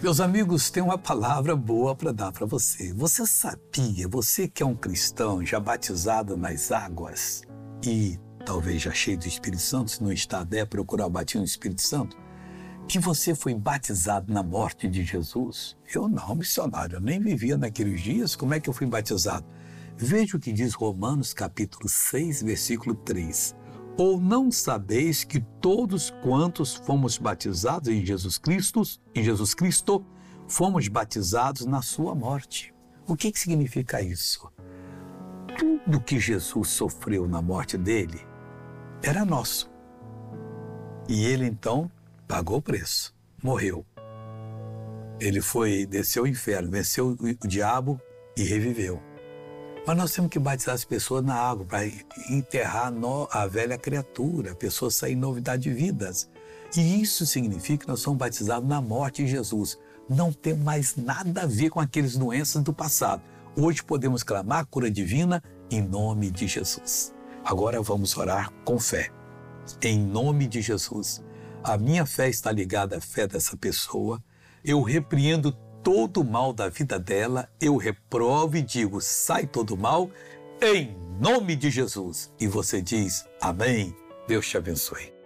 Meus amigos, tem uma palavra boa para dar para você. Você sabia, você que é um cristão já batizado nas águas e talvez já cheio do Espírito Santo, se não está, der procurar o batismo do Espírito Santo, que você foi batizado na morte de Jesus? Eu não, missionário, eu nem vivia naqueles dias, como é que eu fui batizado? Veja o que diz Romanos capítulo 6, versículo 3. Ou não sabeis que todos quantos fomos batizados em Jesus Cristo, em Jesus Cristo, fomos batizados na sua morte? O que, que significa isso? Tudo que Jesus sofreu na morte dele era nosso. E ele então pagou o preço, morreu. Ele foi, desceu ao inferno, venceu o diabo e reviveu. Mas nós temos que batizar as pessoas na água para enterrar a velha criatura, a pessoa sair em novidade de vidas. E isso significa que nós somos batizados na morte de Jesus. Não tem mais nada a ver com aqueles doenças do passado. Hoje podemos clamar cura divina em nome de Jesus. Agora vamos orar com fé. Em nome de Jesus. A minha fé está ligada à fé dessa pessoa. Eu repreendo todo o mal da vida dela, eu reprovo e digo: sai todo mal, em nome de Jesus. E você diz: Amém. Deus te abençoe.